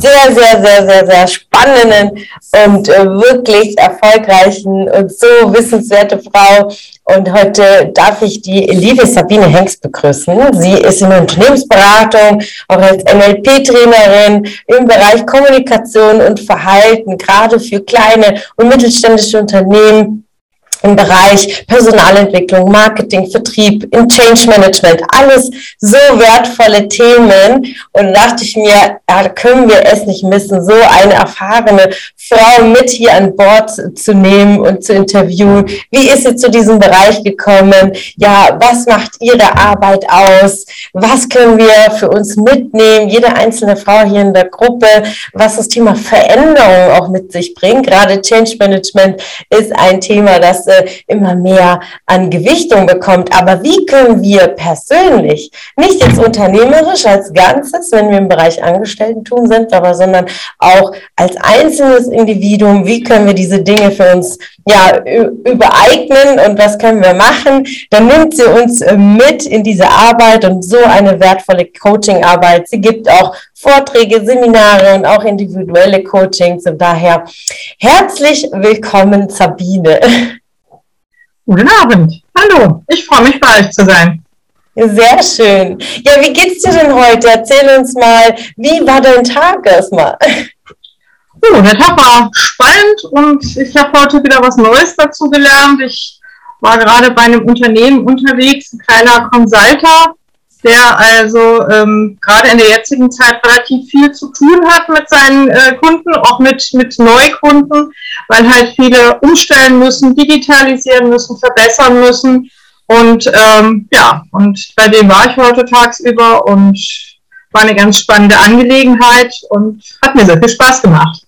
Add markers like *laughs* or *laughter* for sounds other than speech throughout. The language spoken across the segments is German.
sehr, sehr, sehr, sehr, sehr spannenden und äh, wirklich erfolgreichen und so wissenswerte Frau. Und heute darf ich die liebe Sabine Hengst begrüßen. Sie ist in der Unternehmensberatung, auch als NLP-Trainerin im Bereich Kommunikation und Verhalten, gerade für kleine und mittelständische Unternehmen im Bereich Personalentwicklung, Marketing, Vertrieb, im Change Management, alles so wertvolle Themen. Und da dachte ich mir, ja, können wir es nicht missen, so eine erfahrene Frau mit hier an Bord zu nehmen und zu interviewen. Wie ist sie zu diesem Bereich gekommen? Ja, was macht ihre Arbeit aus? Was können wir für uns mitnehmen? Jede einzelne Frau hier in der Gruppe, was das Thema Veränderung auch mit sich bringt. Gerade Change Management ist ein Thema, das äh, immer mehr an Gewichtung bekommt. Aber wie können wir persönlich, nicht jetzt unternehmerisch als Ganzes, wenn wir im Bereich Angestellten-Tun sind, aber sondern auch als einzelnes Individuum, wie können wir diese Dinge für uns ja, übereignen und was können wir machen? Dann nimmt sie uns äh, mit in diese Arbeit und so eine wertvolle Coaching-Arbeit. Sie gibt auch Vorträge, Seminare und auch individuelle Coachings. Und daher herzlich willkommen, Sabine. Guten Abend. Hallo, ich freue mich bei euch zu sein. Sehr schön. Ja, wie geht's dir denn heute? Erzähl uns mal, wie war dein Tag erstmal? Oh, der Tag war spannend und ich habe heute wieder was Neues dazu gelernt. Ich war gerade bei einem Unternehmen unterwegs, ein kleiner Consulter, der also ähm, gerade in der jetzigen Zeit relativ viel zu tun hat mit seinen äh, Kunden, auch mit, mit Neukunden, weil halt viele umstellen müssen, digitalisieren müssen, verbessern müssen. Und ähm, ja, und bei dem war ich heute tagsüber und war eine ganz spannende Angelegenheit und hat mir sehr viel Spaß gemacht.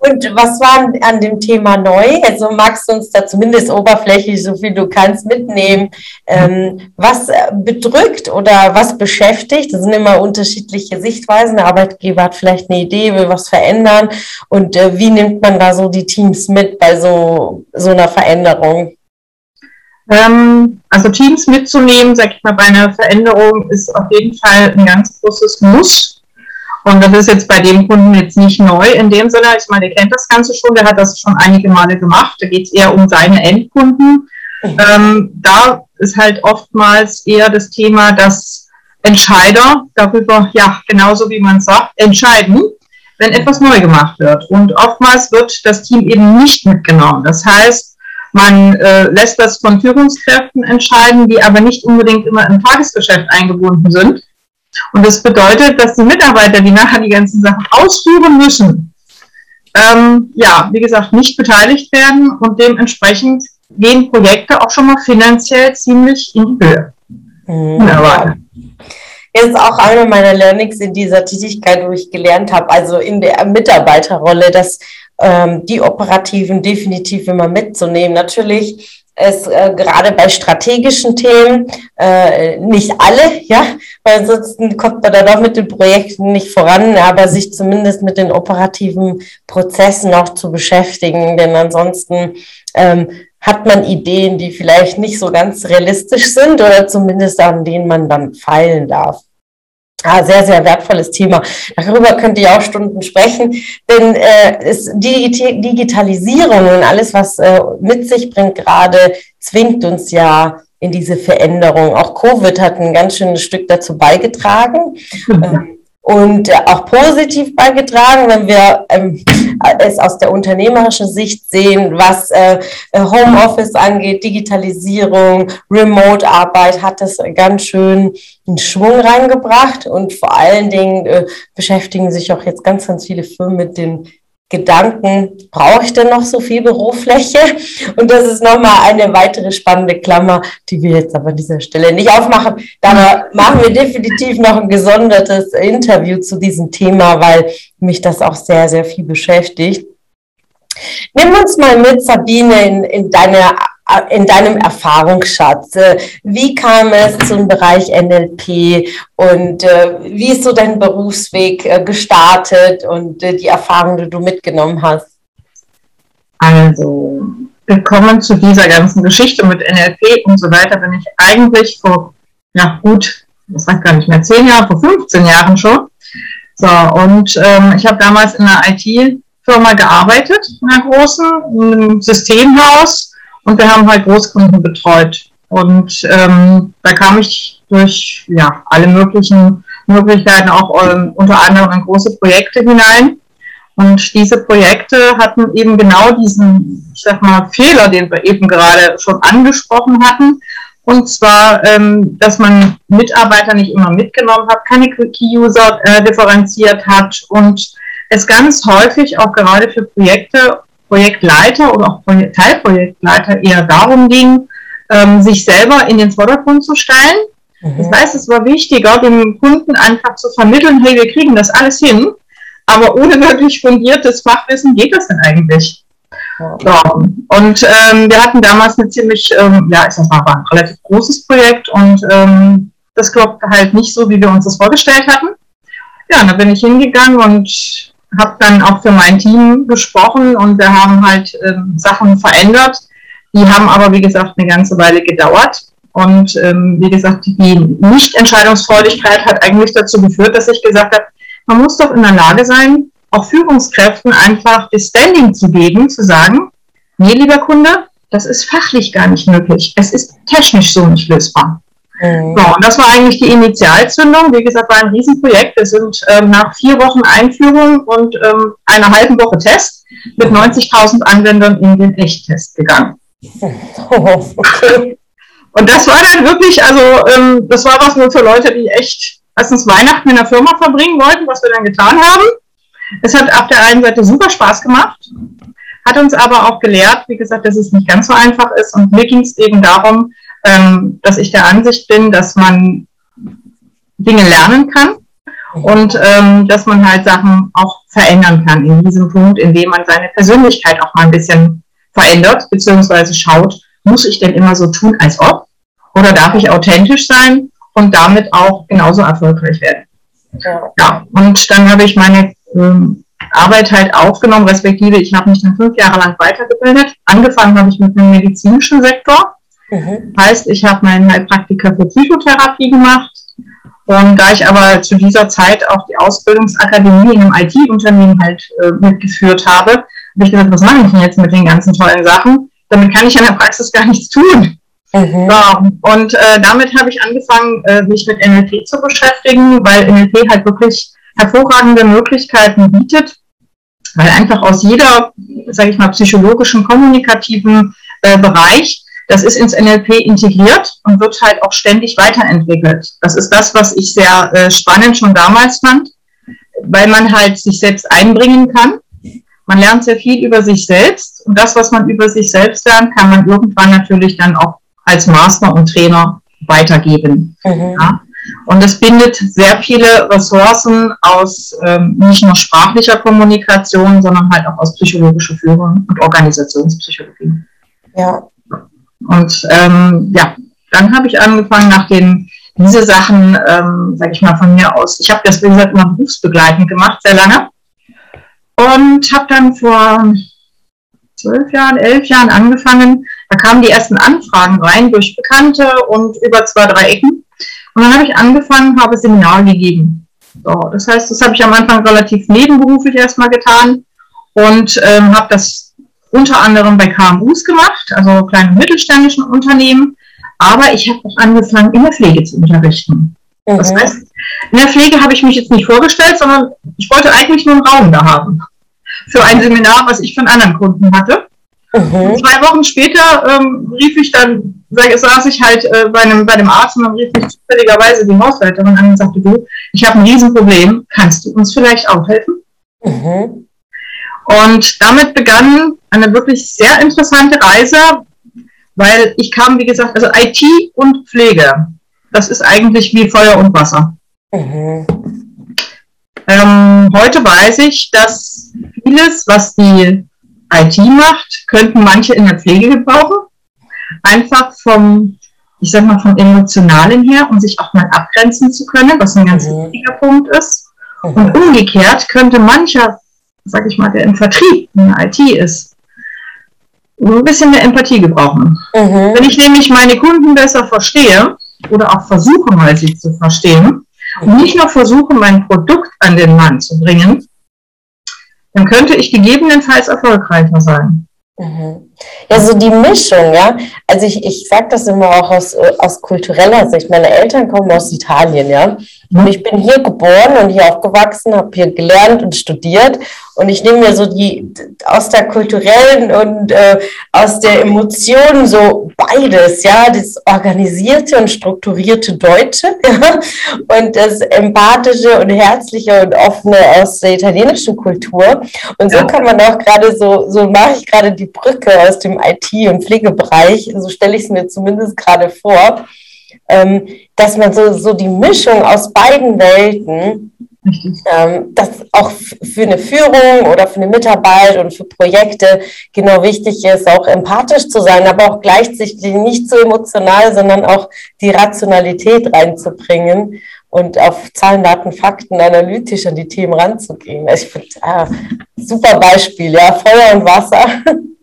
Und was war an dem Thema neu? Also magst du uns da zumindest oberflächlich, so viel du kannst, mitnehmen? Ähm, was äh, bedrückt oder was beschäftigt? Das sind immer unterschiedliche Sichtweisen. Der Arbeitgeber hat vielleicht eine Idee, will was verändern. Und äh, wie nimmt man da so die Teams mit bei so, so einer Veränderung? Ähm, also Teams mitzunehmen, sag ich mal, bei einer Veränderung ist auf jeden Fall ein ganz großes Muss und das ist jetzt bei dem Kunden jetzt nicht neu in dem Sinne. Ich meine, der kennt das Ganze schon, der hat das schon einige Male gemacht. Da geht es eher um seine Endkunden. Mhm. Ähm, da ist halt oftmals eher das Thema, dass Entscheider darüber, ja, genauso wie man sagt, entscheiden, wenn etwas neu gemacht wird. Und oftmals wird das Team eben nicht mitgenommen. Das heißt, man äh, lässt das von Führungskräften entscheiden, die aber nicht unbedingt immer im Tagesgeschäft eingebunden sind. Und das bedeutet, dass die Mitarbeiter, die nachher die ganzen Sachen ausführen müssen, ähm, ja, wie gesagt, nicht beteiligt werden und dementsprechend gehen Projekte auch schon mal finanziell ziemlich in die Höhe. Mhm. Ist auch eine meiner Learnings in dieser Tätigkeit, wo ich gelernt habe, also in der Mitarbeiterrolle, dass ähm, die Operativen definitiv immer mitzunehmen. Natürlich ist äh, gerade bei strategischen Themen äh, nicht alle, ja, weil sonst kommt man dann auch mit den Projekten nicht voran, aber sich zumindest mit den operativen Prozessen auch zu beschäftigen, denn ansonsten ähm, hat man Ideen, die vielleicht nicht so ganz realistisch sind oder zumindest an denen man dann feilen darf. Ah, sehr, sehr wertvolles Thema. Darüber könnt ihr auch Stunden sprechen, denn äh, ist die Digitalisierung und alles, was äh, mit sich bringt, gerade zwingt uns ja in diese Veränderung. Auch Covid hat ein ganz schönes Stück dazu beigetragen. Mhm. *laughs* Ähm, und auch positiv beigetragen, wenn wir ähm, es aus der unternehmerischen Sicht sehen, was äh, Homeoffice angeht, Digitalisierung, Remote-Arbeit, hat das ganz schön einen Schwung reingebracht und vor allen Dingen äh, beschäftigen sich auch jetzt ganz, ganz viele Firmen mit den Gedanken, brauche ich denn noch so viel Bürofläche? Und das ist nochmal eine weitere spannende Klammer, die wir jetzt aber an dieser Stelle nicht aufmachen. Da machen wir definitiv noch ein gesondertes Interview zu diesem Thema, weil mich das auch sehr, sehr viel beschäftigt. Nimm uns mal mit, Sabine, in, in deine in deinem Erfahrungsschatz. Wie kam es zum Bereich NLP und äh, wie ist so dein Berufsweg äh, gestartet und äh, die Erfahrungen, die du mitgenommen hast? Also, willkommen zu dieser ganzen Geschichte mit NLP und so weiter bin ich eigentlich vor, ja gut, das weiß gar nicht mehr, zehn Jahren, vor 15 Jahren schon. So, und ähm, ich habe damals in einer IT-Firma gearbeitet, in einer großen, in einem Systemhaus und wir haben halt Großkunden betreut. Und ähm, da kam ich durch ja, alle möglichen Möglichkeiten auch ähm, unter anderem in große Projekte hinein. Und diese Projekte hatten eben genau diesen, ich sag mal, Fehler, den wir eben gerade schon angesprochen hatten. Und zwar, ähm, dass man Mitarbeiter nicht immer mitgenommen hat, keine Key-User äh, differenziert hat und es ganz häufig auch gerade für Projekte Projektleiter oder auch Teilprojektleiter eher darum ging, ähm, sich selber in den Vordergrund zu stellen. Mhm. Das heißt, es war wichtiger, dem Kunden einfach zu vermitteln, hey, wir kriegen das alles hin, aber ohne wirklich fundiertes Fachwissen geht das denn eigentlich? Ja. Und ähm, wir hatten damals eine ziemlich, ähm, ja, ich sag mal, war ein relativ großes Projekt und ähm, das klappte halt nicht so, wie wir uns das vorgestellt hatten. Ja, und da bin ich hingegangen und habe dann auch für mein Team gesprochen und wir haben halt ähm, Sachen verändert. Die haben aber, wie gesagt, eine ganze Weile gedauert. Und ähm, wie gesagt, die Nichtentscheidungsfreudigkeit hat eigentlich dazu geführt, dass ich gesagt habe, man muss doch in der Lage sein, auch Führungskräften einfach das Standing zu geben, zu sagen, nee, lieber Kunde, das ist fachlich gar nicht möglich. Es ist technisch so nicht lösbar. Mhm. So, und das war eigentlich die Initialzündung. Wie gesagt, war ein Riesenprojekt. Wir sind ähm, nach vier Wochen Einführung und ähm, einer halben Woche Test mit 90.000 Anwendern in den Echttest gegangen. *laughs* Oh, okay. Und das war dann wirklich, also ähm, das war was nur für Leute, die echt erstens Weihnachten in der Firma verbringen wollten, was wir dann getan haben. Es hat auf der einen Seite super Spaß gemacht, hat uns aber auch gelehrt, wie gesagt, dass es nicht ganz so einfach ist. Und mir ging es eben darum, ähm, dass ich der Ansicht bin, dass man Dinge lernen kann und ähm, dass man halt Sachen auch verändern kann in diesem Punkt, indem man seine Persönlichkeit auch mal ein bisschen verändert, beziehungsweise schaut, muss ich denn immer so tun, als ob? Oder darf ich authentisch sein und damit auch genauso erfolgreich werden? Ja, ja und dann habe ich meine ähm, Arbeit halt aufgenommen, respektive ich habe mich dann fünf Jahre lang weitergebildet. Angefangen habe ich mit dem medizinischen Sektor Mhm. Heißt, ich habe meinen Heilpraktiker für Psychotherapie gemacht. Und da ich aber zu dieser Zeit auch die Ausbildungsakademie in einem IT-Unternehmen halt äh, mitgeführt habe, habe ich gesagt, was mache ich denn jetzt mit den ganzen tollen Sachen? Damit kann ich in der Praxis gar nichts tun. Mhm. So, und äh, damit habe ich angefangen, äh, mich mit NLP zu beschäftigen, weil NLP halt wirklich hervorragende Möglichkeiten bietet, weil einfach aus jeder, sage ich mal, psychologischen, kommunikativen äh, Bereich das ist ins NLP integriert und wird halt auch ständig weiterentwickelt. Das ist das, was ich sehr äh, spannend schon damals fand, weil man halt sich selbst einbringen kann. Man lernt sehr viel über sich selbst und das, was man über sich selbst lernt, kann man irgendwann natürlich dann auch als Master und Trainer weitergeben. Mhm. Ja? Und es bindet sehr viele Ressourcen aus ähm, nicht nur sprachlicher Kommunikation, sondern halt auch aus psychologischer Führung und Organisationspsychologie. Ja, und ähm, ja, dann habe ich angefangen, nach den diese Sachen, ähm, sage ich mal von mir aus, ich habe das, wie gesagt, immer berufsbegleitend gemacht, sehr lange. Und habe dann vor zwölf Jahren, elf Jahren angefangen, da kamen die ersten Anfragen rein durch Bekannte und über zwei, drei Ecken. Und dann habe ich angefangen, habe Seminare gegeben. So, das heißt, das habe ich am Anfang relativ nebenberuflich erstmal getan und ähm, habe das unter anderem bei KMUs gemacht, also kleinen und mittelständischen Unternehmen. Aber ich habe auch angefangen, in der Pflege zu unterrichten. Mhm. Das heißt, in der Pflege habe ich mich jetzt nicht vorgestellt, sondern ich wollte eigentlich nur einen Raum da haben. Für ein Seminar, was ich von anderen Kunden hatte. Mhm. Zwei Wochen später ähm, rief ich dann, saß ich halt äh, bei, einem, bei einem Arzt und dann rief ich zufälligerweise die Hausleiterin an und sagte, du, ich habe ein Riesenproblem, kannst du uns vielleicht auch helfen? Mhm. Und damit begann eine wirklich sehr interessante Reise, weil ich kam, wie gesagt, also IT und Pflege, das ist eigentlich wie Feuer und Wasser. Mhm. Ähm, heute weiß ich, dass vieles, was die IT macht, könnten manche in der Pflege gebrauchen. Einfach vom, ich sag mal, vom Emotionalen her, um sich auch mal abgrenzen zu können, was ein ganz mhm. wichtiger Punkt ist. Mhm. Und umgekehrt könnte mancher, sag ich mal, der im Vertrieb in der IT ist, ein bisschen mehr Empathie gebrauchen. Mhm. Wenn ich nämlich meine Kunden besser verstehe oder auch versuche mal sie zu verstehen und nicht nur versuche mein Produkt an den Mann zu bringen, dann könnte ich gegebenenfalls erfolgreicher sein. Mhm. Ja, so die Mischung, ja. Also ich, ich sage das immer auch aus, aus kultureller Sicht. Meine Eltern kommen aus Italien, ja. Und ich bin hier geboren und hier aufgewachsen, habe hier gelernt und studiert. Und ich nehme mir so die aus der kulturellen und äh, aus der Emotion so beides, ja, das organisierte und strukturierte Deutsche *laughs* ja, und das empathische und herzliche und offene aus der italienischen Kultur. Und so kann man auch gerade so, so mache ich gerade die Brücke aus dem IT- und Pflegebereich, so stelle ich es mir zumindest gerade vor, ähm, dass man so, so die Mischung aus beiden Welten, ähm, das auch für eine Führung oder für eine Mitarbeit und für Projekte genau wichtig ist, auch empathisch zu sein, aber auch gleichzeitig nicht so emotional, sondern auch die Rationalität reinzubringen und auf Zahlen, Daten, Fakten analytisch an die Themen ranzugehen. Ich finde, ah, super Beispiel, ja, Feuer und Wasser. *laughs*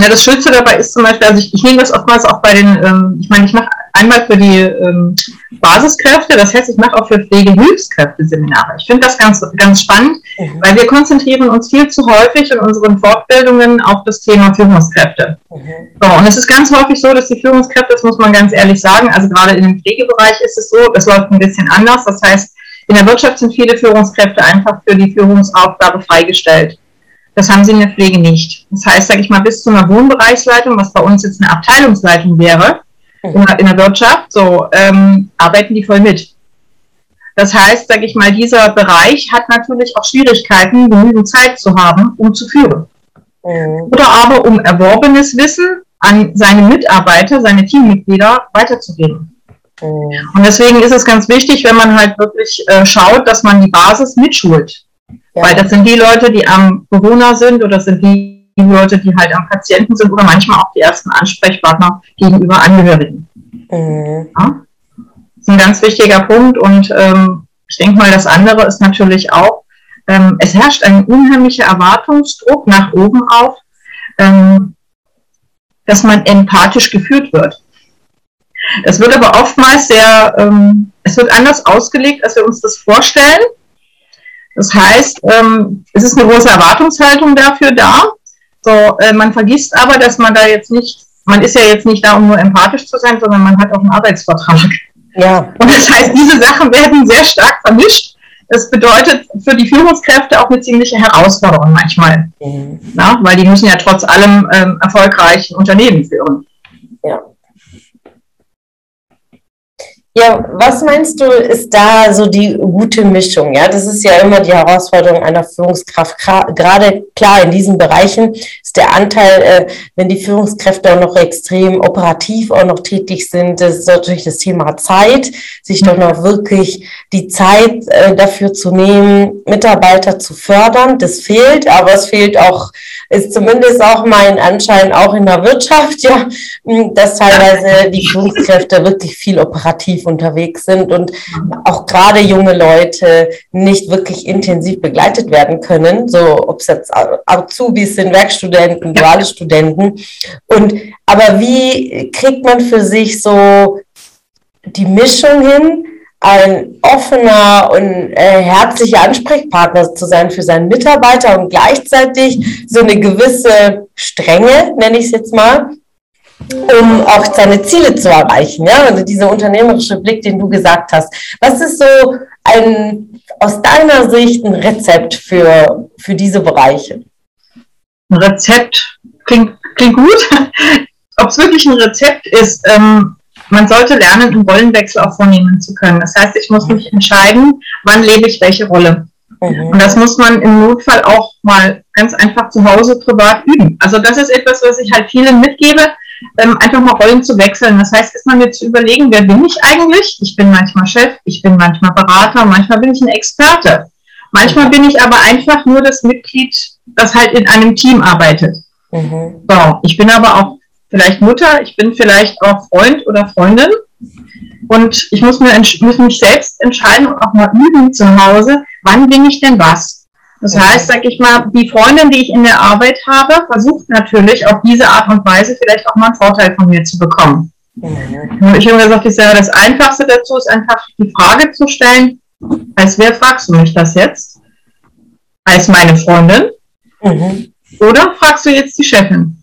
Ja, das Schönste dabei ist zum Beispiel, also ich, ich nehme das oftmals auch bei den, ähm, ich meine, ich mache einmal für die ähm, Basiskräfte, das heißt, ich mache auch für Pflegehilfskräfte Seminare. Ich finde das ganz, ganz spannend, mhm. weil wir konzentrieren uns viel zu häufig in unseren Fortbildungen auf das Thema Führungskräfte. Mhm. So, und es ist ganz häufig so, dass die Führungskräfte, das muss man ganz ehrlich sagen, also gerade in dem Pflegebereich ist es so, es läuft ein bisschen anders. Das heißt, in der Wirtschaft sind viele Führungskräfte einfach für die Führungsaufgabe freigestellt. Das haben sie in der Pflege nicht. Das heißt, sage ich mal, bis zu einer Wohnbereichsleitung, was bei uns jetzt eine Abteilungsleitung wäre, in der, in der Wirtschaft, so ähm, arbeiten die voll mit. Das heißt, sage ich mal, dieser Bereich hat natürlich auch Schwierigkeiten, genügend Zeit zu haben, um zu führen. Mhm. Oder aber um erworbenes Wissen an seine Mitarbeiter, seine Teammitglieder weiterzugeben. Mhm. Und deswegen ist es ganz wichtig, wenn man halt wirklich äh, schaut, dass man die Basis mitschult. Ja. Weil das sind die Leute, die am Bewohner sind oder das sind die Leute, die halt am Patienten sind oder manchmal auch die ersten Ansprechpartner gegenüber Angehörigen. Mhm. Ja? Das ist ein ganz wichtiger Punkt und ähm, ich denke mal, das andere ist natürlich auch, ähm, es herrscht ein unheimlicher Erwartungsdruck nach oben auf, ähm, dass man empathisch geführt wird. Das wird aber oftmals sehr, ähm, es wird anders ausgelegt, als wir uns das vorstellen. Das heißt, ähm, es ist eine große Erwartungshaltung dafür da. So, äh, man vergisst aber, dass man da jetzt nicht, man ist ja jetzt nicht da, um nur empathisch zu sein, sondern man hat auch einen Arbeitsvertrag. Ja. Und das heißt, diese Sachen werden sehr stark vermischt. Das bedeutet für die Führungskräfte auch eine ziemliche Herausforderung manchmal. Mhm. Na, weil die müssen ja trotz allem ähm, erfolgreich ein Unternehmen führen. Ja. Ja, was meinst du, ist da so die gute Mischung? Ja, das ist ja immer die Herausforderung einer Führungskraft. Gerade klar in diesen Bereichen ist der Anteil, äh, wenn die Führungskräfte auch noch extrem operativ auch noch tätig sind, das ist natürlich das Thema Zeit, sich doch noch wirklich die Zeit äh, dafür zu nehmen, Mitarbeiter zu fördern. Das fehlt, aber es fehlt auch, ist zumindest auch mein Anschein auch in der Wirtschaft, *laughs* ja, dass teilweise die Führungskräfte wirklich viel operativ unterwegs sind und auch gerade junge Leute nicht wirklich intensiv begleitet werden können, so ob es jetzt Azubis sind, Werkstudenten, duale Studenten. Und aber wie kriegt man für sich so die Mischung hin, ein offener und äh, herzlicher Ansprechpartner zu sein für seinen Mitarbeiter und gleichzeitig so eine gewisse Strenge, nenne ich es jetzt mal, um auch seine Ziele zu erreichen. Ja? Also dieser unternehmerische Blick, den du gesagt hast. Was ist so ein, aus deiner Sicht ein Rezept für, für diese Bereiche? Ein Rezept klingt, klingt gut. *laughs* Ob es wirklich ein Rezept ist, ähm, man sollte lernen, einen Rollenwechsel auch vornehmen zu können. Das heißt, ich muss mich entscheiden, wann lebe ich welche Rolle. Mhm. Und das muss man im Notfall auch mal ganz einfach zu Hause privat üben. Also das ist etwas, was ich halt vielen mitgebe, ähm, einfach mal Rollen zu wechseln. Das heißt, erstmal mir zu überlegen, wer bin ich eigentlich? Ich bin manchmal Chef, ich bin manchmal Berater, manchmal bin ich ein Experte. Manchmal bin ich aber einfach nur das Mitglied, das halt in einem Team arbeitet. Mhm. So, ich bin aber auch vielleicht Mutter, ich bin vielleicht auch Freund oder Freundin. Und ich muss, mir, muss mich selbst entscheiden und auch mal üben zu Hause, wann bin ich denn was? Das heißt, sag ich mal, die Freundin, die ich in der Arbeit habe, versucht natürlich auf diese Art und Weise vielleicht auch mal einen Vorteil von mir zu bekommen. Mhm. Ich habe gesagt, ich sage, das Einfachste dazu ist einfach die Frage zu stellen, als wer fragst du mich das jetzt? Als meine Freundin? Mhm. Oder fragst du jetzt die Chefin?